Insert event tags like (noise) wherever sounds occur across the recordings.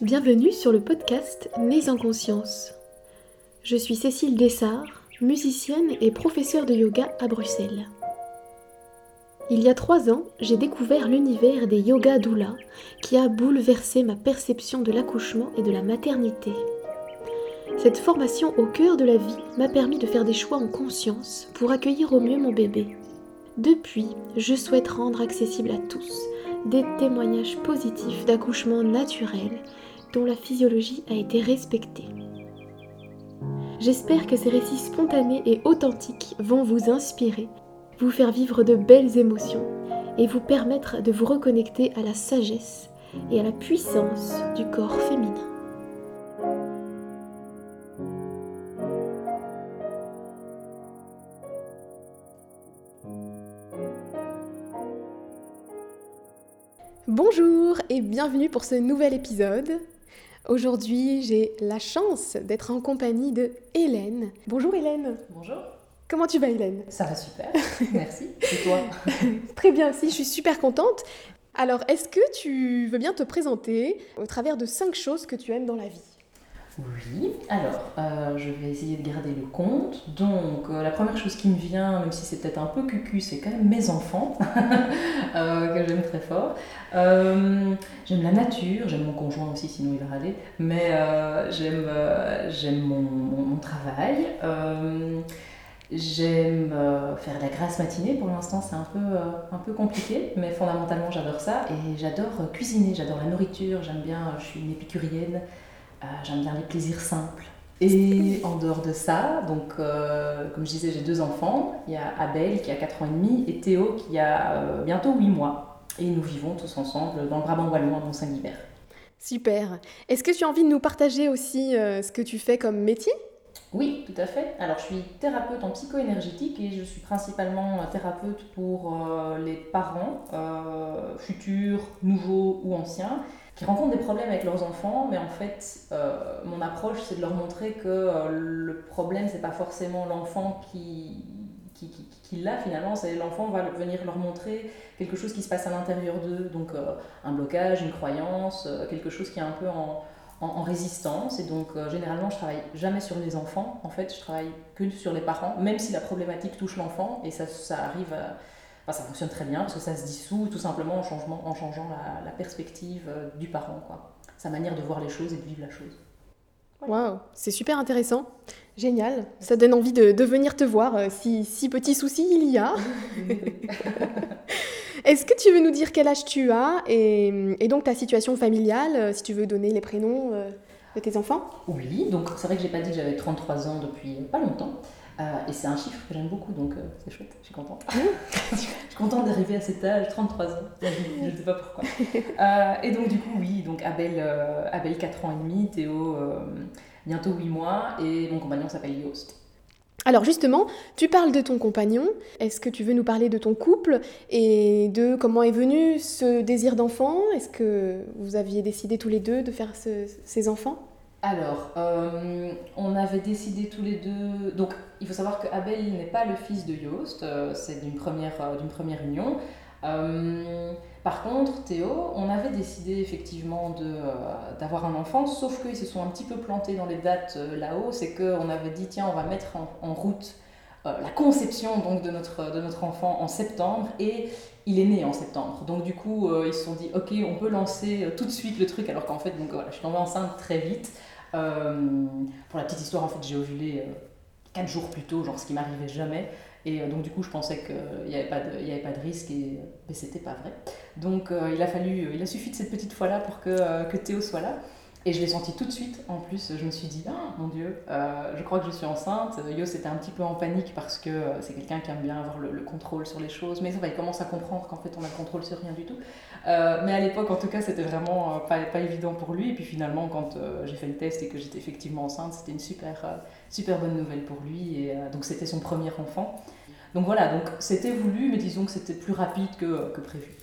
Bienvenue sur le podcast Nés en conscience. Je suis Cécile Dessart, musicienne et professeure de yoga à Bruxelles. Il y a trois ans, j'ai découvert l'univers des yoga doula qui a bouleversé ma perception de l'accouchement et de la maternité. Cette formation au cœur de la vie m'a permis de faire des choix en conscience pour accueillir au mieux mon bébé. Depuis, je souhaite rendre accessible à tous des témoignages positifs d'accouchement naturel dont la physiologie a été respectée. J'espère que ces récits spontanés et authentiques vont vous inspirer, vous faire vivre de belles émotions et vous permettre de vous reconnecter à la sagesse et à la puissance du corps féminin. Bonjour et bienvenue pour ce nouvel épisode. Aujourd'hui, j'ai la chance d'être en compagnie de Hélène. Bonjour Hélène. Bonjour. Comment tu vas Hélène? Ça va super, merci. Et toi? (laughs) Très bien aussi, je suis super contente. Alors, est-ce que tu veux bien te présenter au travers de cinq choses que tu aimes dans la vie? Oui, alors euh, je vais essayer de garder le compte. Donc, euh, la première chose qui me vient, même si c'est peut-être un peu cucu, c'est quand même mes enfants, (laughs) euh, que j'aime très fort. J'aime la nature, j'aime mon conjoint aussi, sinon il va râler, mais j'aime mon, travail. J'aime faire de la grasse matinée, pour l'instant c'est un peu, un peu compliqué, mais fondamentalement j'adore ça. Et j'adore cuisiner, j'adore la nourriture, j'aime bien, je suis une épicurienne, euh, j'aime bien les plaisirs simples. Et en dehors de ça, donc euh, comme je disais, j'ai deux enfants. Il y a Abel qui a 4 ans et demi et Théo qui a euh, bientôt 8 mois. Et nous vivons tous ensemble dans le Brabant wallon à Mont-Saint-Guibert. Super. Est-ce que tu as envie de nous partager aussi euh, ce que tu fais comme métier? Oui, tout à fait. Alors, je suis thérapeute en psycho-énergétique et je suis principalement thérapeute pour euh, les parents, euh, futurs, nouveaux ou anciens, qui rencontrent des problèmes avec leurs enfants, mais en fait, euh, mon approche, c'est de leur montrer que euh, le problème, c'est pas forcément l'enfant qui, qui, qui, l'a finalement, c'est l'enfant va venir leur montrer quelque chose qui se passe à l'intérieur d'eux, donc euh, un blocage, une croyance, quelque chose qui est un peu en, en, résistance. Et donc, généralement, je travaille jamais sur les enfants. En fait, je travaille que sur les parents, même si la problématique touche l'enfant. Et ça, ça arrive Enfin, ça fonctionne très bien parce que ça se dissout tout simplement en, changement, en changeant la, la perspective euh, du parent, quoi. Sa manière de voir les choses et de vivre la chose. Waouh, c'est super intéressant. Génial. Ça donne envie de, de venir te voir euh, si, si petit souci il y a. (laughs) Est-ce que tu veux nous dire quel âge tu as et, et donc ta situation familiale, euh, si tu veux donner les prénoms de tes enfants? Oui, donc c'est vrai que j'ai pas dit que j'avais 33 ans depuis pas longtemps. Euh, et c'est un chiffre que j'aime beaucoup, donc euh, c'est chouette, je suis contente. (laughs) je suis contente d'arriver à cet âge, 33 ans. Je ne sais pas pourquoi. (laughs) Euh, et donc du coup, oui, donc Abel, Abel 4 ans et demi, Théo bientôt 8 mois, et mon compagnon s'appelle Yost. Alors justement, tu parles de ton compagnon. Est-ce que tu veux nous parler de ton couple et de comment est venu ce désir d'enfant? Est-ce que vous aviez décidé tous les deux de faire ce- ces enfants? Alors, euh, on avait décidé tous les deux. Donc, il faut savoir que Abel n'est pas le fils de Yost, euh, c'est d'une première, euh, union. Par contre, Théo, on avait décidé effectivement d'avoir un enfant, sauf qu'ils se sont un petit peu plantés dans les dates là-haut. C'est qu'on avait dit, tiens, on va mettre en, route la conception donc, de, notre, enfant en septembre et il est né en septembre. Donc du coup, ils se sont dit, ok, on peut lancer tout de suite le truc, alors qu'en fait, donc, voilà, je suis tombée enceinte très vite. Euh, pour la petite histoire, en fait, j'ai ovulé 4 jours plus tôt, genre ce qui m'arrivait jamais. Et euh, donc du coup, je pensais qu'il n'y avait, pas de- avait pas de risque, et, mais c'était pas vrai. Donc euh, il a fallu, il a suffi de cette petite fois-là pour que, euh, que Théo soit là. Et je l'ai senti tout de suite. En plus, je me suis dit, ah mon Dieu, euh, je crois que je suis enceinte. Yo, c'était un petit peu en panique parce que euh, c'est quelqu'un qui aime bien avoir le, le contrôle sur les choses. Mais ça il commence à comprendre qu'en fait, on a le contrôle sur rien du tout. Euh, mais à l'époque, en tout cas, c'était vraiment pas, pas évident pour lui. Et puis finalement, quand j'ai fait le test et que j'étais effectivement enceinte, c'était une super, super bonne nouvelle pour lui. Et donc, c'était son premier enfant. Donc voilà, donc c'était voulu, mais disons que c'était plus rapide que, que prévu.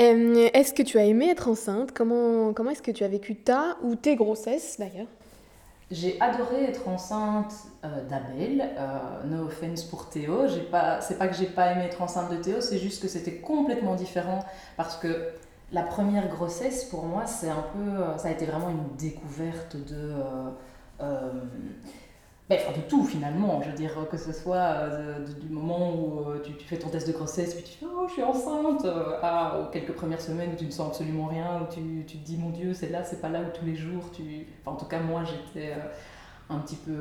Euh, Est-ce que tu as aimé être enceinte? Comment, comment est-ce que tu as vécu ta ou tes grossesses d'ailleurs? J'ai adoré être enceinte euh, d'Abel. euh, no offense pour Théo. J'ai pas, c'est pas que j'ai pas aimé être enceinte de Théo, c'est juste que c'était complètement différent parce que la première grossesse, pour moi, c'est un peu, ça a été vraiment une découverte de, ben, de tout finalement. Je veux dire, que ce soit du moment où tu, fais ton test de grossesse, puis tu fais oh je suis enceinte, à quelques premières semaines où tu ne sens absolument rien, où tu, tu te dis mon Dieu, c'est là, c'est pas là, où tous les jours tu. Enfin, en tout cas, moi j'étais un petit peu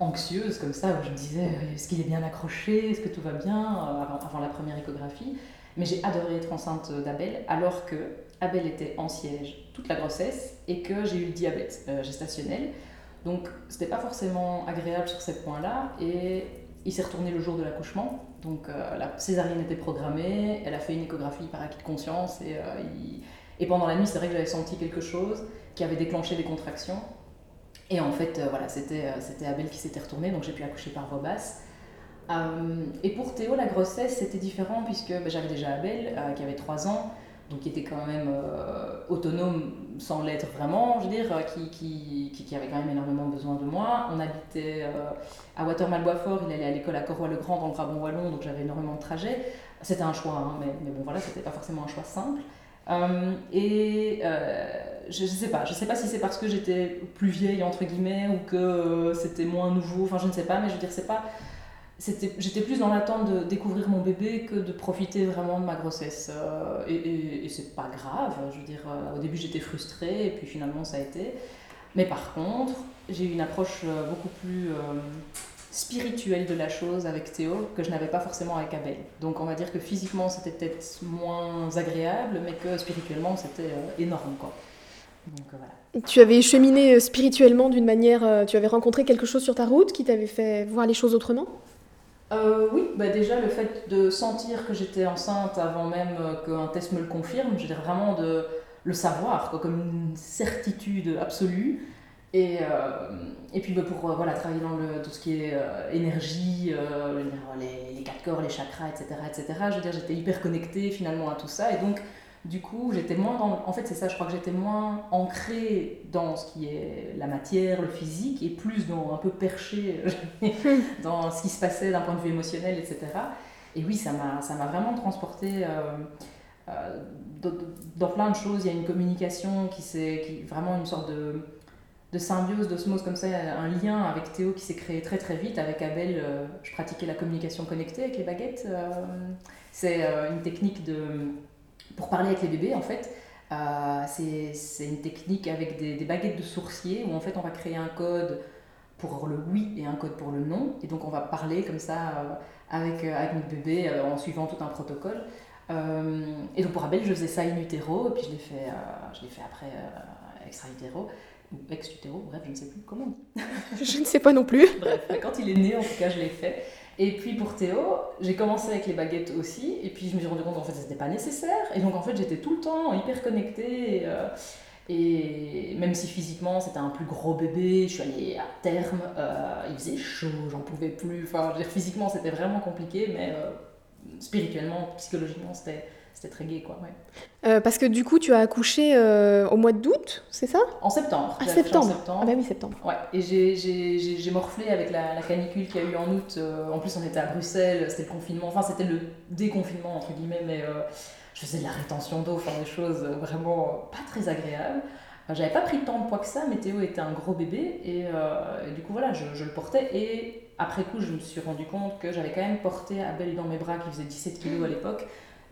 anxieuse comme ça, où je me disais est-ce qu'il est bien accroché, est-ce que tout va bien avant la première échographie. Mais j'ai adoré être enceinte d'Abel, alors que Abel était en siège toute la grossesse et que j'ai eu le diabète euh, gestationnel. Donc, c'était pas forcément agréable sur ces points-là. Et il s'est retourné le jour de l'accouchement. Donc, euh, la césarienne était programmée. Elle a fait une échographie par acquis de conscience. Et, euh, et pendant la nuit, c'est vrai que j'avais senti quelque chose qui avait déclenché des contractions. Et en fait, voilà, c'était Abel qui s'était retourné. Donc, j'ai pu accoucher par voie basse. Euh, et pour Théo, la grossesse, c'était différent puisque bah, j'avais déjà Abel, euh, qui avait 3 ans, donc qui était quand même euh, autonome sans l'être vraiment, je veux dire, qui, qui, qui, avait quand même énormément besoin de moi. On habitait à Watermal-Boisfort, il allait à l'école à Corroy-le-Grand dans le Brabant Wallon, donc j'avais énormément de trajets. C'était un choix, hein, mais, mais, bon voilà, c'était pas forcément un choix simple. et je, je, sais pas, je sais pas si c'est parce que j'étais plus vieille entre guillemets ou que c'était moins nouveau, enfin je ne sais pas, mais je veux dire, c'est pas j'étais plus dans l'attente de découvrir mon bébé que de profiter vraiment de ma grossesse. Euh, et, et, c'est pas grave, je veux dire, euh, au début j'étais frustrée et puis finalement ça a été. Mais par contre, j'ai eu une approche euh, beaucoup plus spirituelle de la chose avec Théo que je n'avais pas forcément avec Abel. Donc on va dire que physiquement c'était peut-être moins agréable, mais que spirituellement c'était énorme quoi. Donc, voilà. Tu avais cheminé spirituellement d'une manière, tu avais rencontré quelque chose sur ta route qui t'avait fait voir les choses autrement? Euh, oui, bah déjà le fait de sentir que j'étais enceinte avant même euh, qu'un test me le confirme, je dirais vraiment de le savoir, quoi, comme une certitude absolue. Et, euh, et puis bah, pour voilà, travailler dans le, tout ce qui est énergie, les, les, quatre corps, les chakras, etc., etc., je veux dire, j'étais hyper connectée finalement à tout ça. Et donc, du coup, j'étais moins dans. En fait, c'est ça, je crois que j'étais moins ancrée dans ce qui est la matière, le physique, et plus dans un peu perché (laughs) dans ce qui se passait d'un point de vue émotionnel, etc. Et oui, ça m'a vraiment transporté euh, euh, dans plein de choses. Il y a une communication qui c'est vraiment une sorte de, de symbiose, d'osmose comme ça, un lien avec Théo qui s'est créé très très vite. Avec Abel, euh, je pratiquais la communication connectée avec les baguettes. c'est une technique de pour parler avec les bébés, en fait, euh, c'est une technique avec des, baguettes de sourcier où en fait on va créer un code pour le oui et un code pour le non. Et donc on va parler comme ça euh, avec, euh, avec notre bébé en suivant tout un protocole. et donc pour Abel, je faisais ça in utero, et puis je l'ai fait, je fait après extra utero ou ex utero, bref, je ne sais plus comment (laughs) je ne sais pas non plus. bref, quand il est né, en tout cas, je l'ai fait. Et puis pour Théo, j'ai commencé avec les baguettes aussi, et puis je me suis rendu compte qu'en fait c'était pas nécessaire, et donc en fait j'étais tout le temps hyper connectée, et, euh, même si physiquement c'était un plus gros bébé, je suis allée à terme, euh, il faisait chaud, j'en pouvais plus, enfin je veux dire, physiquement c'était vraiment compliqué, mais euh, spirituellement, psychologiquement c'était c'était très gai, quoi. Ouais. Euh, parce que du coup, tu as accouché euh, au mois d'août, c'est ça? En septembre. Ah, septembre. Ah, bah oui, septembre. Ouais, et j'ai morflé avec la, canicule qu'il y a eu en août. Euh, en plus, on était à Bruxelles, c'était le confinement, enfin, c'était le déconfinement, entre guillemets, mais je faisais de la rétention d'eau, enfin, des choses vraiment pas très agréables. J'avais pas pris tant de poids que ça, mais Théo était un gros bébé, et, du coup, voilà, je, je, le portais. Et après coup, je me suis rendu compte que j'avais quand même porté Abel dans mes bras, qui faisait 17 kg à l'époque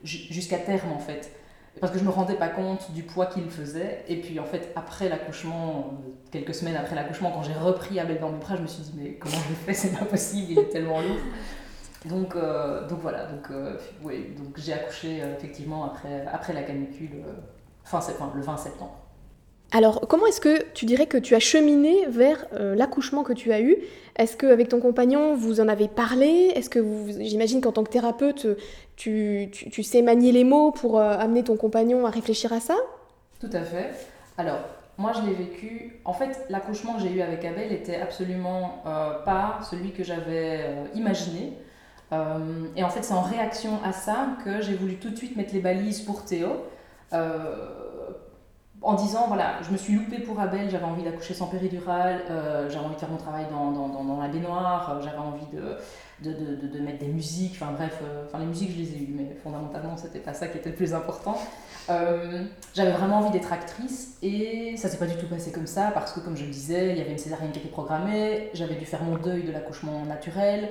jusqu'à terme en fait. Parce que je me rendais pas compte du poids qu'il faisait. Et puis en fait, après l'accouchement, quelques semaines après l'accouchement, quand j'ai repris Abel dans mes bras, je me suis dit, mais comment je fait (laughs) C'est pas possible, il est tellement lourd. Donc, euh, donc voilà, donc, euh, j'ai accouché euh, effectivement après, la canicule, le 20 septembre. Alors, comment est-ce que tu dirais que tu as cheminé vers euh, l'accouchement que tu as eu? Est-ce qu'avec ton compagnon, vous en avez parlé? Est-ce que j'imagine qu'en tant que thérapeute, tu, sais manier les mots pour euh, amener ton compagnon à réfléchir à ça? Tout à fait. Alors, moi, je l'ai vécu. En fait, l'accouchement que j'ai eu avec Abel était absolument euh, pas celui que j'avais imaginé. et en fait, c'est en réaction à ça que j'ai voulu tout de suite mettre les balises pour Théo en disant voilà, je me suis loupée pour Abel, j'avais envie d'accoucher sans péridurale, euh, j'avais envie de faire mon travail dans, la baignoire, euh, j'avais envie de, mettre des musiques, enfin bref, euh, les musiques je les ai eues, mais fondamentalement c'était pas ça qui était le plus important. J'avais vraiment envie d'être actrice et ça s'est pas du tout passé comme ça parce que comme je le disais, il y avait une césarienne qui était programmée, j'avais dû faire mon deuil de l'accouchement naturel,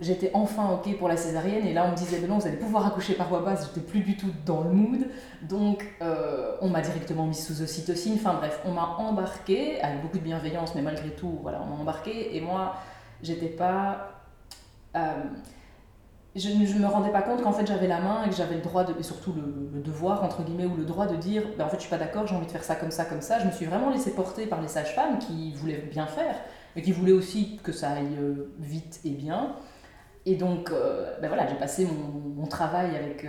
j'étais enfin ok pour la césarienne et là on me disait mais non vous allez pouvoir accoucher par voie basse, j'étais plus du tout dans le mood donc euh, on m'a directement mise sous ocytocine, enfin bref on m'a embarqué avec beaucoup de bienveillance mais malgré tout voilà on m'a embarqué et moi j'étais pas euh, je ne me rendais pas compte qu'en fait j'avais la main et que j'avais le droit, de, et surtout le, devoir, entre guillemets, ou le droit de dire ben, en fait je suis pas d'accord, j'ai envie de faire ça comme ça, comme ça. Je me suis vraiment laissée porter par les sages-femmes qui voulaient bien faire, mais qui voulaient aussi que ça aille euh, vite et bien. Et donc, euh, ben voilà, j'ai passé mon, travail avec,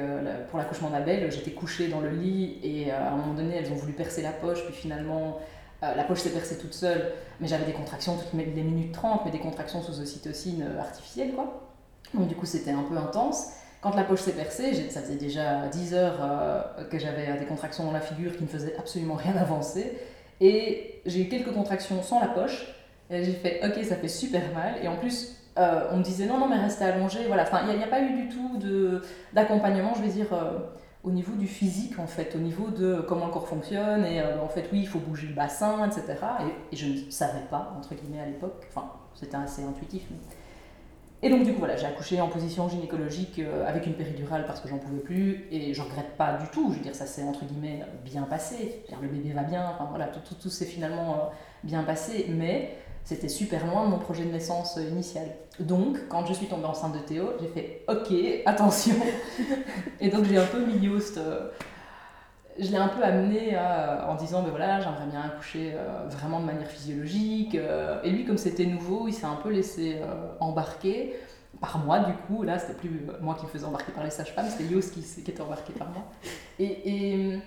pour l'accouchement d'Abel. J'étais couchée dans le lit et à un moment donné, elles ont voulu percer la poche, puis finalement, la poche s'est percée toute seule. Mais j'avais des contractions toutes les minutes 30, mais des contractions sous ocytocine artificielle, quoi. Donc du coup, c'était un peu intense. Quand la poche s'est percée, ça faisait déjà 10 heures euh, que j'avais des contractions dans la figure qui ne faisaient absolument rien avancer. Et j'ai eu quelques contractions sans la poche. J'ai fait, ok, ça fait super mal. Et en plus, euh, on me disait, non, non, mais restez allongé. Voilà. Enfin, il n'y a, pas eu du tout d'accompagnement, je vais dire, euh, au niveau du physique, en fait, au niveau de comment le corps fonctionne. Et en fait, oui, il faut bouger le bassin, etc. Et, je ne savais pas, entre guillemets, à l'époque. Enfin, c'était assez intuitif. Et donc, du coup, voilà, j'ai accouché en position gynécologique euh, avec une péridurale parce que j'en pouvais plus. Et je regrette pas du tout. Je veux dire, ça s'est entre guillemets bien passé. le bébé va bien. Enfin, voilà, tout, tout, tout s'est finalement euh, bien passé. Mais c'était super loin de mon projet de naissance euh, initial. Donc, quand je suis tombée enceinte de Théo, j'ai fait OK, (laughs) attention. et donc, j'ai un peu mis Yoast je l'ai un peu amené en disant ben voilà j'aimerais bien accoucher euh, vraiment de manière physiologique euh, et lui comme c'était nouveau il s'est un peu laissé euh, embarquer par moi du coup là c'était plus moi qui me faisais embarquer par les sages-femmes c'était Yos qui, qui, était embarqué par moi et,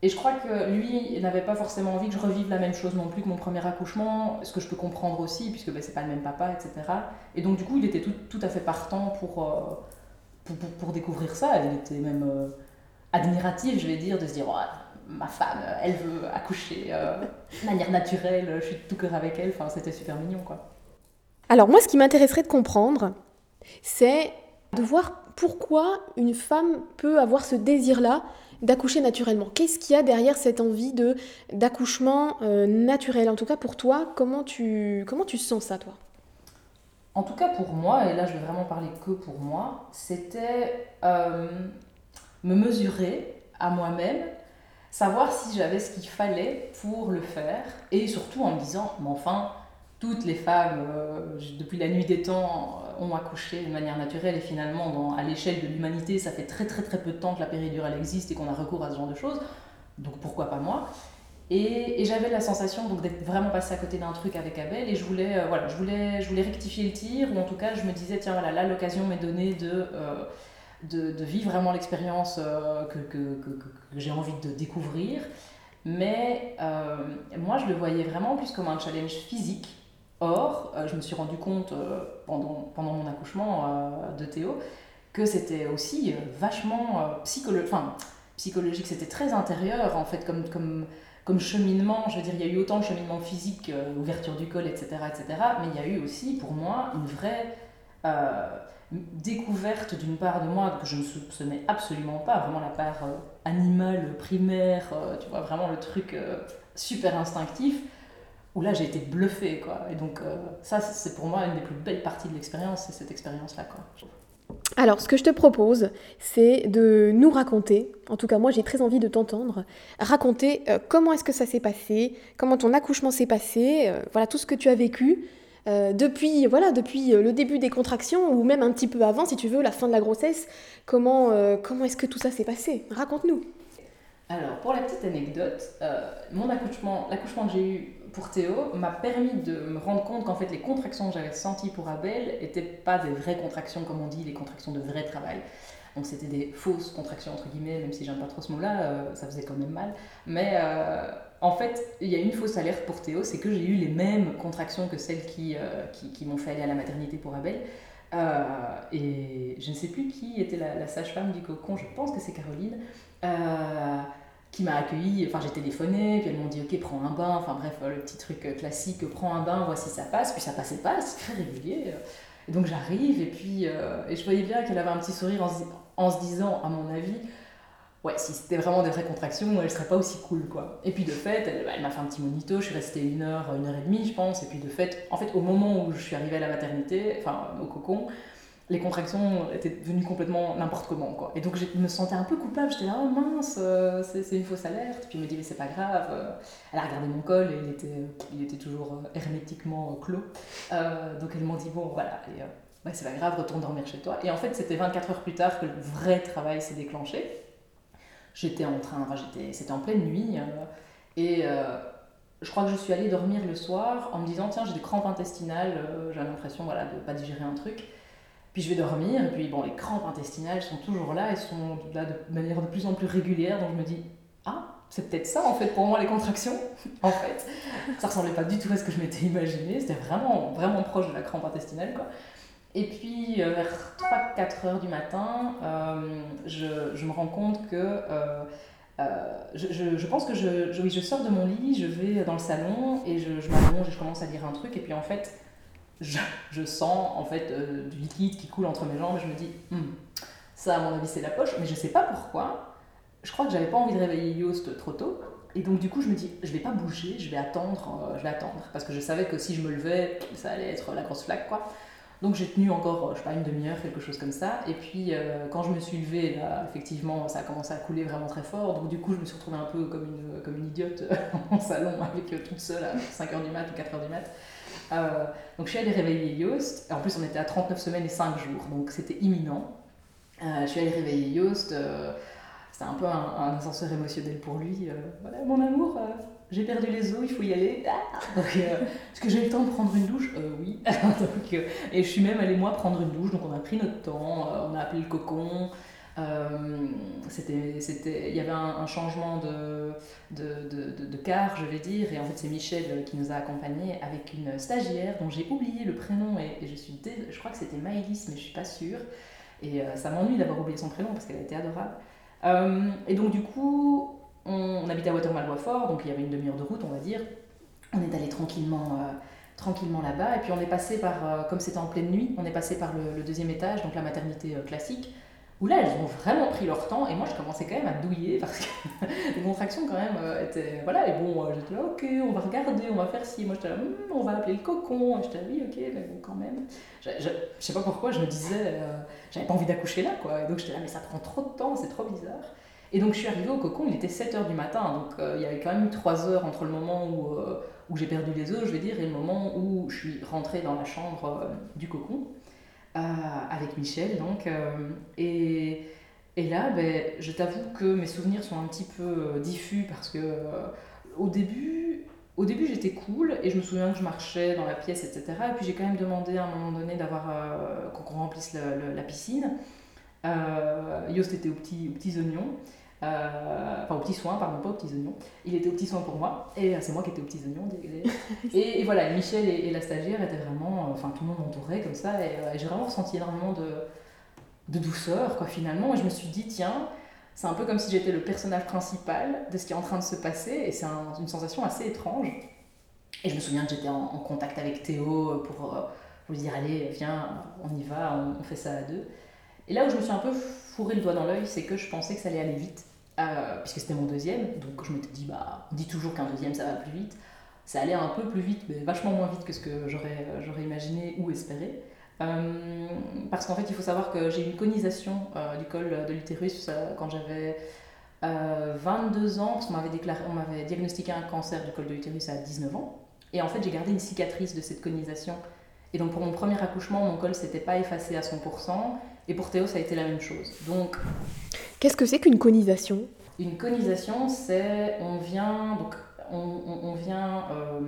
et je crois que lui n'avait pas forcément envie que je revive la même chose non plus que mon premier accouchement ce que je peux comprendre aussi puisque ben, c'est pas le même papa etc et donc du coup il était tout, tout à fait partant pour, pour, pour, découvrir ça il était même admiratif, je vais dire, de se dire oh, ma femme, elle veut accoucher euh, de manière naturelle, je suis tout cœur avec elle. Enfin, c'était super mignon, quoi. Alors moi, ce qui m'intéresserait de comprendre, c'est de voir pourquoi une femme peut avoir ce désir-là d'accoucher naturellement. Qu'est-ce qu'il y a derrière cette envie d'accouchement euh, naturel? En tout cas, pour toi, comment tu comment tu sens ça, toi? En tout cas, pour moi, et là, je vais vraiment parler que pour moi, c'était euh, me mesurer à moi-même, savoir si j'avais ce qu'il fallait pour le faire, et surtout en me disant, mais enfin, toutes les femmes, euh, depuis la nuit des temps, euh, ont accouché de manière naturelle, et finalement, à l'échelle de l'humanité, ça fait très très très peu de temps que la péridurale existe et qu'on a recours à ce genre de choses, donc pourquoi pas moi? Et, j'avais la sensation d'être vraiment passé à côté d'un truc avec Abel et je voulais, euh, voilà, je, voulais, je voulais rectifier le tir ou en tout cas je me disais tiens voilà là l'occasion m'est donnée de, de, vivre vraiment l'expérience que, que, que, j'ai envie de découvrir. Mais moi, je le voyais vraiment plus comme un challenge physique. Or, euh, je me suis rendu compte pendant, pendant mon accouchement de Théo que c'était aussi vachement psycholo enfin, psychologique, c'était très intérieur en fait comme, comme, comme cheminement. Je veux dire, il y a eu autant de cheminement physique, ouverture du col, etc., etc., mais il y a eu aussi pour moi une vraie découverte d'une part de moi que je ne soupçonnais absolument pas, vraiment la part euh, animale, primaire, euh, tu vois, vraiment le truc euh, super instinctif, où là j'ai été bluffée, quoi. Et donc ça, c'est pour moi une des plus belles parties de l'expérience, c'est cette expérience-là, quoi. Alors, ce que je te propose, c'est de nous raconter, en tout cas moi j'ai très envie de t'entendre, raconter comment est-ce que ça s'est passé, comment ton accouchement s'est passé, voilà tout ce que tu as vécu, euh, depuis, voilà, depuis euh, le début des contractions ou même un petit peu avant, si tu veux, la fin de la grossesse. Comment, euh, comment est-ce que tout ça s'est passé? Raconte-nous. Alors, pour la petite anecdote, mon accouchement, l'accouchement que j'ai eu pour Théo m'a permis de me rendre compte qu'en fait les contractions que j'avais senties pour Abel n'étaient pas des vraies contractions comme on dit, les contractions de vrai travail. Donc c'était des fausses contractions entre guillemets, même si j'aime pas trop ce mot-là, ça faisait quand même mal. Mais en fait, il y a une fausse alerte pour Théo, c'est que j'ai eu les mêmes contractions que celles qui, euh, qui, m'ont fait aller à la maternité pour Abel. Euh, et je ne sais plus qui était la, sage-femme du cocon, je pense que c'est Caroline, euh, qui m'a accueillie. Enfin, j'ai téléphoné, puis elles m'ont dit Ok, prends un bain. Enfin, bref, le petit truc classique prends un bain, voici ça passe. Puis ça passait pas, (laughs) c'est très régulier. Et donc j'arrive et puis et je voyais bien qu'elle avait un petit sourire en, en se disant, à mon avis, ouais, si c'était vraiment des vraies contractions, elle serait pas aussi cool, quoi. Et puis de fait, elle, m'a fait un petit monito, je suis restée une heure, une heure et demie, je pense. Et puis de fait, en fait, au moment où je suis arrivée à la maternité, enfin au cocon, les contractions étaient devenues complètement n'importe comment, quoi. Et donc je me sentais un peu coupable, j'étais là, oh mince, euh, c'est une fausse alerte. Puis elle me dit, mais c'est pas grave. Euh, elle a regardé mon col et il était, il était toujours euh, hermétiquement clos. donc elle m'a dit, bon, voilà, c'est pas grave, retourne dormir chez toi. Et en fait, c'était 24 heures plus tard que le vrai travail s'est déclenché j'étais en train, enfin c'était en pleine nuit, et je crois que je suis allée dormir le soir en me disant tiens j'ai des crampes intestinales, j'ai l'impression voilà de pas digérer un truc. Puis je vais dormir et puis bon les crampes intestinales sont toujours là, elles sont là de manière de plus en plus régulière, donc je me dis ah c'est peut-être ça en fait pour moi les contractions (laughs) en fait. Ça ressemblait pas du tout à ce que je m'étais imaginé, c'était vraiment vraiment proche de la crampe intestinale quoi. Et puis, euh, vers 3-4 heures du matin, euh, je, je, me rends compte que euh, je, je, pense que je, je, je, sors de mon lit, je vais dans le salon et je, m'allonge et je commence à lire un truc. Et puis, en fait, je, sens en fait du liquide qui coule entre mes jambes et je me dis, hmm, ça, à mon avis, c'est la poche. Mais je sais pas pourquoi. Je crois que j'avais pas envie de réveiller Yoast trop tôt. Et donc, du coup, je me dis, je vais pas bouger, je vais attendre, je vais attendre. Parce que je savais que si je me levais, ça allait être la grosse flaque, quoi. Donc j'ai tenu encore, je sais pas, une demi-heure, quelque chose comme ça. Et puis euh, quand je me suis levée, là, effectivement, ça a commencé à couler vraiment très fort. Donc du coup, je me suis retrouvée un peu comme une, comme une idiote (laughs) en salon, avec euh, toute seule à 5h du mat ou 4h du mat. Euh, donc je suis allée réveiller Yoast. En plus, on était à 39 semaines et 5 jours, donc c'était imminent. je suis allée réveiller Yoast. c'était un peu un, ascenseur émotionnel pour lui. voilà, mon amour, j'ai perdu les os, il faut y aller. Ah euh, est-ce que j'ai le temps de prendre une douche? Euh, Oui. (laughs) euh, et je suis même allée, moi, prendre une douche. Donc, on a pris notre temps, on a appelé le cocon. C'était, c'était, il y avait un, changement de, de, de, de, car, je vais dire. Et en fait, c'est Michel qui nous a accompagnés avec une stagiaire dont j'ai oublié le prénom. Et, je, suis je crois que c'était Maëlys, mais je suis pas sûre. Et ça m'ennuie d'avoir oublié son prénom parce qu'elle a été adorable. et donc, du coup, on, habitait à Watermal-Boisfort, donc il y avait une demi-heure de route, on va dire. On est allé tranquillement, euh, tranquillement là-bas, et puis on est passé par, euh, comme c'était en pleine nuit, on est passé par le, deuxième étage, donc la maternité euh, classique, où là, elles ont vraiment pris leur temps, et moi, je commençais quand même à douiller, parce que (laughs) les contractions, quand même, étaient... Voilà, et bon, j'étais là, ok, on va regarder, on va faire ci. Moi, j'étais là, hmm, on va appeler le cocon. J'étais là, oui, ok, mais bon, quand même. Je, je, sais pas pourquoi, je me disais, j'avais pas envie d'accoucher là, quoi. Et donc, j'étais là, mais ça prend trop de temps, c'est trop bizarre. Et donc je suis arrivée au cocon, il était 7h du matin, donc euh, il y avait quand même eu 3 heures entre le moment où, euh, j'ai perdu les os, je vais dire, et le moment où je suis rentrée dans la chambre euh, du cocon, avec Michel, donc. et, et là, ben, je t'avoue que mes souvenirs sont un petit peu diffus parce que au début, au début j'étais cool et je me souviens que je marchais dans la pièce, etc. Et puis j'ai quand même demandé à un moment donné d'avoir qu'on remplisse la piscine. Yost était aux petits, aux petits oignons. Euh, enfin aux petits soins, pardon, pas aux petits oignons. Il était aux petits soins pour moi, et euh, c'est moi qui étais aux petits oignons. (laughs) et, et, voilà, Michel et, la stagiaire étaient vraiment, euh, enfin tout le monde m'entourait comme ça, et, j'ai vraiment ressenti énormément de, de douceur, quoi, finalement. Et je me suis dit, tiens, c'est un peu comme si j'étais le personnage principal de ce qui est en train de se passer, et c'est une sensation assez étrange. Et je me souviens que j'étais en, contact avec Théo pour, pour lui dire, allez, viens, on y va, on, on fait ça à deux. Et là où je me suis un peu fourré le doigt dans l'œil, c'est que je pensais que ça allait aller vite. Euh, puisque c'était mon deuxième, donc je m'étais dit, bah, on dit toujours qu'un deuxième ça va plus vite. Ça allait un peu plus vite, mais vachement moins vite que ce que j'aurais, euh, j'aurais imaginé ou espéré. Euh, parce qu'en fait, il faut savoir que j'ai eu une conisation du col de l'utérus quand j'avais 22 ans, parce qu'on m'avait, déclaré, on m'avait diagnostiqué un cancer du col de l'utérus à 19 ans. Et en fait, j'ai gardé une cicatrice de cette conisation. Et donc, pour mon premier accouchement, mon col s'était pas effacé à 100%. Et pour Théo, ça a été la même chose. Donc, Qu'est-ce que c'est qu'une conisation? Une conisation, c'est on vient donc on, on, vient euh,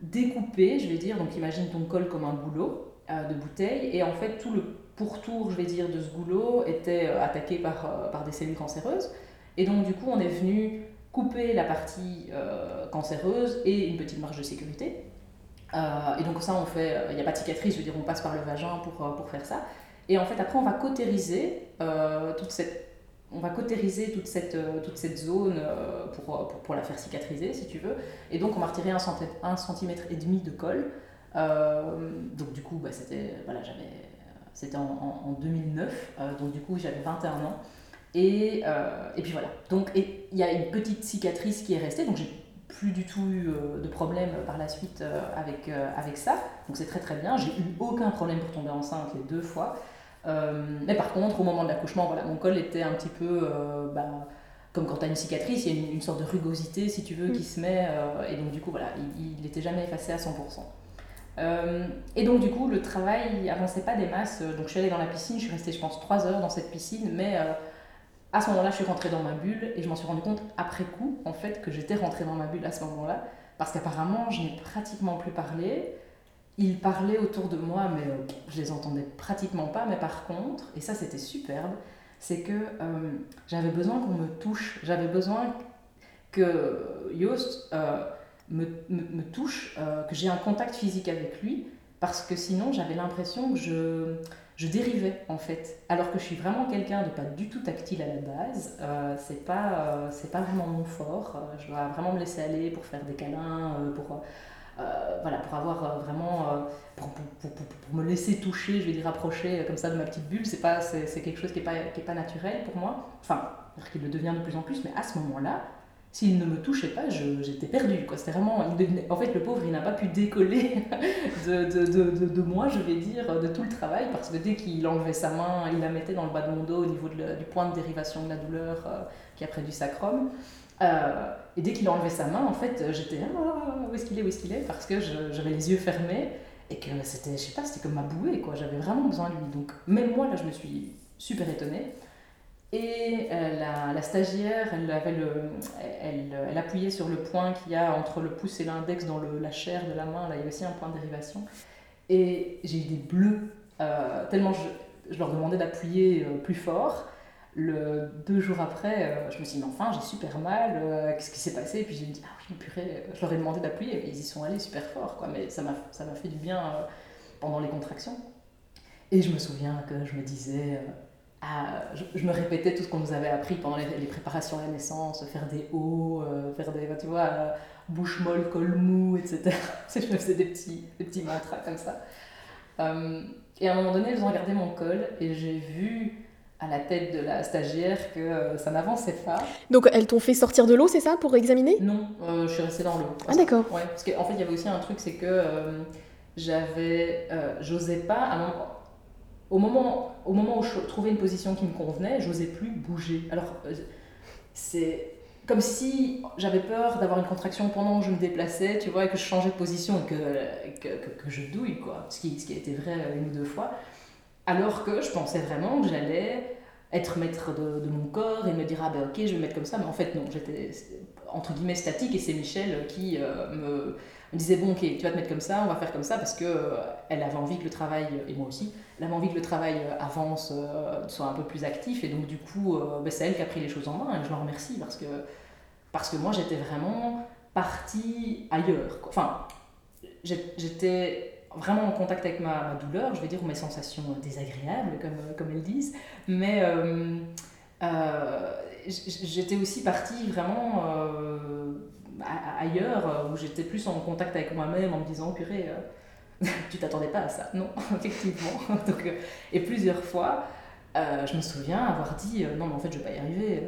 découper, je vais dire. Donc imagine ton col comme un goulot euh, de bouteille, et en fait tout le pourtour, je vais dire, de ce goulot était euh, attaqué par, par des cellules cancéreuses. Et donc du coup, on est venu couper la partie cancéreuse et une petite marge de sécurité. et donc ça, on fait, il n'y a pas de cicatrice, je veux dire, on passe par le vagin pour, pour faire ça. Et en fait, après, on va cautériser toute cette on va cautériser toute cette, euh, toute cette zone euh, pour, pour, pour, la faire cicatriser, si tu veux. Et donc, on retirer un, centimètre, un centimètre et demi de colle. donc du coup, bah, c'était voilà, c'était en, en, 2009, donc du coup j'avais 21 ans. Et, et puis voilà. Donc il y a une petite cicatrice qui est restée, donc j'ai plus du tout eu de problème par la suite avec, avec ça. Donc c'est très très bien. J'ai eu aucun problème pour tomber enceinte les deux fois. Mais par contre, au moment de l'accouchement, voilà, mon col était un petit peu... Bah, comme quand tu as une cicatrice, il y a une, sorte de rugosité, si tu veux, qui mm. se met. Euh, et donc, du coup, voilà, il n'était jamais effacé à 100%. Euh, et donc, du coup, le travail avançait pas des masses. Donc, je suis allée dans la piscine, je suis restée, je pense, 3 heures dans cette piscine, mais euh, à ce moment-là, je suis rentrée dans ma bulle et je m'en suis rendu compte après coup, en fait, que j'étais rentrée dans ma bulle à ce moment-là. Parce qu'apparemment, je n'ai pratiquement plus parlé. Ils parlaient autour de moi, mais je les entendais pratiquement pas. Mais par contre, et ça, c'était superbe, c'est que euh, j'avais besoin qu'on me touche, j'avais besoin que Yost euh, me, me, touche, euh, que j'ai un contact physique avec lui, parce que sinon j'avais l'impression que je, je dérivais en fait. Alors que je suis vraiment quelqu'un de pas du tout tactile à la base, c'est pas, c'est pas vraiment mon fort, je dois vraiment me laisser aller pour faire des câlins, pour euh, voilà, pour avoir euh, vraiment, euh, pour, pour, pour, me laisser toucher, je vais dire rapprocher comme ça de ma petite bulle, c'est pas, c'est, quelque chose qui n'est pas, qui est pas naturel pour moi. Enfin, qu'il le devient de plus en plus, mais à ce moment-là, s'il ne me touchait pas, j'étais perdue. Quoi. C'était vraiment, en fait, le pauvre, il n'a pas pu décoller (laughs) de, de, de, de, moi, je vais dire, de tout le travail, parce que dès qu'il enlevait sa main, il la mettait dans le bas de mon dos au niveau du point de dérivation de la douleur qui a près du sacrum. Euh, et dès qu'il a enlevé sa main, en fait, j'étais ah, où est-ce qu'il est, où est-ce qu'il est, parce que j'avais les yeux fermés et que c'était, je sais pas, c'était comme ma bouée, quoi. J'avais vraiment besoin de lui. Donc, même moi, là, je me suis super étonnée. Et euh, la, stagiaire, elle, avait le, elle, elle, appuyait sur le point qu'il y a entre le pouce et l'index dans le, la chair de la main. Là, il y a aussi un point de dérivation. Et j'ai eu des bleus, euh, tellement je, leur demandais d'appuyer plus fort. Le, deux jours après, euh, je me suis dit, mais enfin, j'ai super mal, euh, qu'est-ce qui s'est passé? Et puis j'ai dit, ah oui, purée, je leur ai demandé d'appuyer, mais ils y sont allés super fort, quoi. Mais ça m'a fait du bien euh, pendant les contractions. Et je me souviens que je me disais, ah, je, me répétais tout ce qu'on nous avait appris pendant les, préparations à la naissance, faire des hauts, faire des, tu vois, bouche molle, col mou, etc. (laughs) je me faisais des petits, des petits mantras comme ça. et à un moment donné, ils ont regardé mon col et j'ai vu à la tête de la stagiaire que euh, ça n'avançait pas. Donc elles t'ont fait sortir de l'eau, c'est ça, pour examiner? Non, euh, je suis restée dans l'eau. Ah d'accord. Ouais, parce qu'en en fait, il y avait aussi un truc, c'est que euh, j'avais, j'osais pas, au moment, au moment où je trouvais une position qui me convenait, j'osais plus bouger. Alors c'est comme si j'avais peur d'avoir une contraction pendant que je me déplaçais, tu vois, et que je changeais de position et que, que, que, que je douille, quoi. Ce qui, ce qui a été vrai une ou deux fois. Alors que je pensais vraiment que j'allais être maître de, mon corps et me dire ah ben ok je vais mettre comme ça. Mais en fait non j'étais entre guillemets statique. Et c'est Michel qui euh, me, disait bon ok tu vas te mettre comme ça on va faire comme ça. Parce que euh, elle avait envie que le travail et moi aussi elle avait envie que le travail euh, avance soit un peu plus actif. Et donc du coup ben, c'est elle qui a pris les choses en main. Et je l'en remercie parce que parce que moi j'étais vraiment partie ailleurs enfin j'étais vraiment en contact avec ma, douleur, je vais dire, ou mes sensations désagréables, comme, comme elles disent. Mais euh, euh, j'étais aussi partie vraiment euh, ailleurs, où j'étais plus en contact avec moi-même, en me disant, purée, (laughs) tu t'attendais pas à ça. Non, (laughs) effectivement. Donc, et plusieurs fois, je me souviens avoir dit, non, mais en fait, je vais pas y arriver,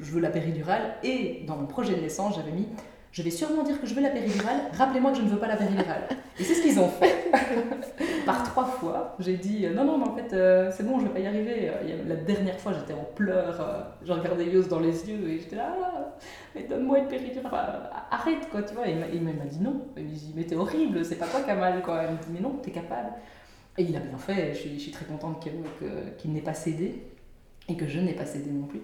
je veux la péridurale. Et dans mon projet de naissance, j'avais mis je vais sûrement dire que je veux la péridurale, rappelez-moi que je ne veux pas la péridurale. Et c'est ce qu'ils ont fait. (laughs) Par trois fois, j'ai dit non, non, mais en fait, euh, c'est bon, je ne vais pas y arriver. La dernière fois, j'étais en pleurs, euh, je regardais Yos dans les yeux et j'étais là, ah, mais donne-moi une péridurale, arrête quoi, tu vois. Et il m'a dit non. Il m'a dit, mais t'es horrible, c'est pas toi qui as mal quoi. Il m'a dit, mais non, t'es capable. Et il a bien fait, je suis, je suis très contente qu'il n'ait pas cédé et que je n'ai pas cédé non plus.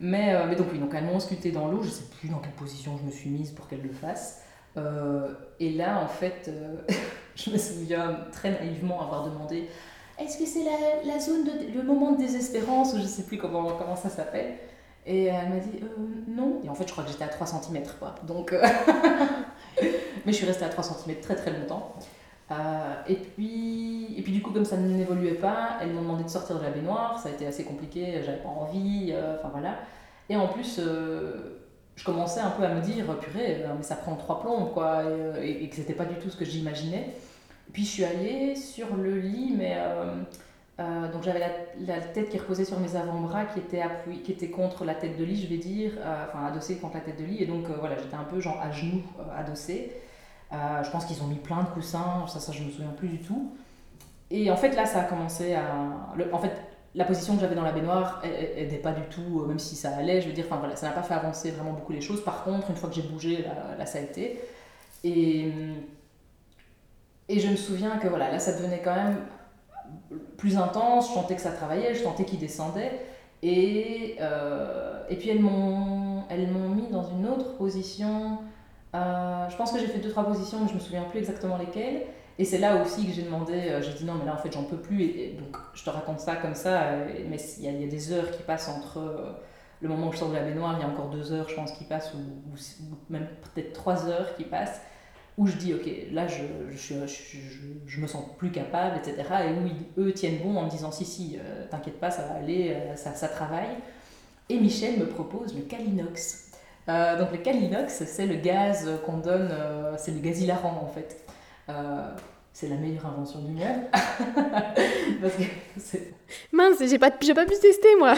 Mais, euh, mais donc oui, donc elles m'ont sculpté dans l'eau, je sais plus dans quelle position je me suis mise pour qu'elles le fassent. Euh, et là, en fait, euh, (laughs) je me souviens très naïvement avoir demandé est-ce que c'est la, la, zone, de, le moment de désespérance, ou je sais plus comment, comment ça s'appelle Et elle m'a dit non. Et en fait, je crois que j'étais à 3 cm, quoi. Donc, (laughs) mais je suis restée à 3 cm très très longtemps. Et, puis, et puis du coup, comme ça n'évoluait pas, elles m'ont demandé de sortir de la baignoire, ça a été assez compliqué, j'avais pas envie, enfin voilà. Et en plus, euh, je commençais un peu à me dire, purée, euh, mais ça prend trois plombs, quoi, et, euh, et, que c'était pas du tout ce que j'imaginais. Puis je suis allée sur le lit, mais euh, donc j'avais la, tête qui reposait sur mes avant-bras, qui était qui était contre la tête de lit, je vais dire, euh, enfin adossée contre la tête de lit, et donc euh, voilà, j'étais un peu genre à genoux adossée. Je pense qu'ils ont mis plein de coussins, ça, ça je me souviens plus du tout. Et en fait là, ça a commencé à, en fait, la position que j'avais dans la baignoire n'était pas du tout, même si ça allait, je veux dire, voilà, ça n'a pas fait avancer vraiment beaucoup les choses. Par contre, une fois que j'ai bougé, là, là, ça a été. Et et je me souviens que voilà, là, ça devenait quand même plus intense, je sentais que ça travaillait, je sentais qu'il descendait. Et, euh, et puis elles m'ont, elles m'ont mis dans une autre position. Euh, je pense que j'ai fait deux, trois positions, mais je me souviens plus exactement lesquelles. Et c'est là aussi que j'ai demandé, euh, j'ai dit non, mais là en fait j'en peux plus. Et, donc je te raconte ça comme ça, mais il y, a des heures qui passent entre le moment où je sors de la baignoire, il y a encore deux heures, je pense, qui passent, ou, même peut-être trois heures qui passent où je dis, ok, là, je, je, me sens plus capable, etc. Et où eux tiennent bon en me disant, si, si, euh, t'inquiète pas, ça va aller, euh, ça, ça, travaille. Et Michel me propose le Calinox. Euh, donc le Calinox, c'est le gaz qu'on donne, c'est le gaz hilarant en fait c'est la meilleure invention du monde. (laughs) Parce que Mince, j'ai pas, j'ai pas pu tester moi.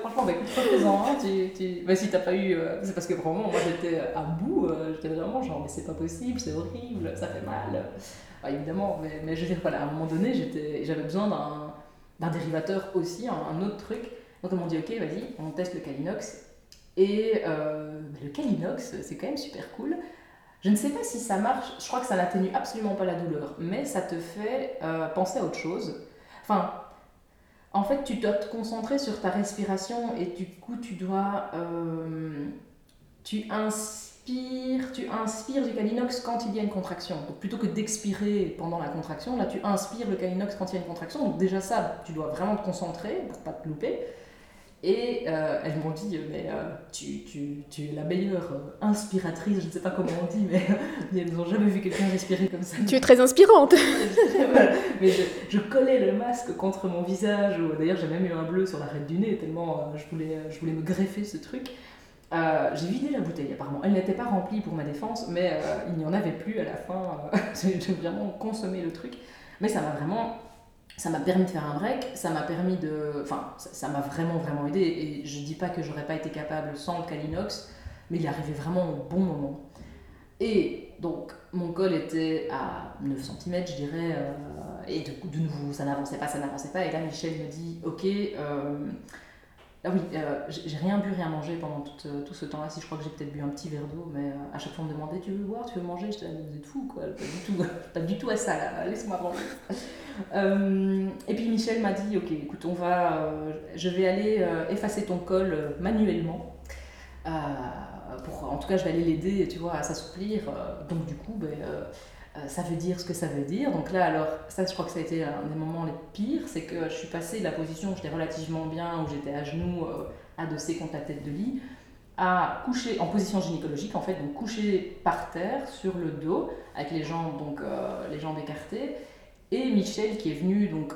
franchement, bah, écoute, refaisant hein, tu, tu... Bah, si t'as pas eu. Euh, c'est parce que vraiment, moi j'étais à bout, euh, j'étais vraiment genre, mais c'est pas possible, c'est horrible, ça fait mal. Bah, évidemment, mais, mais, je veux dire, voilà, à un moment donné, j'avais besoin d'un, d'un dérivateur aussi, un, autre truc. Donc on m'a dit, ok, vas-y, on teste le Calinox. Et euh, le Calinox, c'est quand même super cool. Je ne sais pas si ça marche, je crois que ça n'atténue absolument pas la douleur, mais ça te fait euh, penser à autre chose. Enfin, en fait, tu dois te concentrer sur ta respiration et du coup, tu dois. Euh, tu inspires, tu inspires du calinox quand il y a une contraction. Donc, plutôt que d'expirer pendant la contraction, là, tu inspires le calinox quand il y a une contraction. Donc, déjà, ça, tu dois vraiment te concentrer pour pas te louper. Et euh, elles m'ont dit, mais euh, tu, tu, tu, es la meilleure euh, inspiratrice, je ne sais pas comment on dit, mais, (laughs) elles n'ont jamais vu quelqu'un respirer comme ça. Tu es très inspirante (laughs) Mais je, collais le masque contre mon visage, d'ailleurs j'ai même eu un bleu sur l'arête du nez, tellement je, voulais, je voulais me greffer ce truc. j'ai vidé la bouteille apparemment. Elle n'était pas remplie pour ma défense, mais il n'y en avait plus à la fin. (laughs) j'ai vraiment consommé le truc. Mais ça m'a vraiment ça m'a permis de faire un break, ça m'a permis de. Enfin, ça m'a vraiment, vraiment aidé. Et je dis pas que j'aurais pas été capable sans le Calinox, mais il arrivait vraiment au bon moment. Et donc, mon col était à 9 cm, je dirais, euh, et de, de nouveau, ça n'avançait pas, ça n'avançait pas. Et là, Michel me dit Ok, euh, ah oui, euh, j'ai rien bu, rien mangé pendant tout, euh, tout ce temps-là. Si je crois que j'ai peut-être bu un petit verre d'eau, mais euh, à chaque fois on me demandait Tu veux boire, tu veux manger? Je disais Vous êtes fou, quoi, pas du tout, (laughs) pas du tout à ça, là, laisse-moi manger. (laughs) et puis Michel m'a dit Ok, écoute, on va, je vais aller effacer ton col manuellement. pour, en tout cas, je vais aller l'aider, tu vois, à s'assouplir. donc, du coup, ben ça veut dire ce que ça veut dire. Donc là, alors, ça, je crois que ça a été un des moments les pires, c'est que je suis passée de la position où j'étais relativement bien, où j'étais à genoux, euh, adossée contre la tête de lit, à coucher en position gynécologique, en fait, donc coucher par terre, sur le dos, avec les jambes, donc, euh, les jambes écartées, et Michel qui est venu, donc,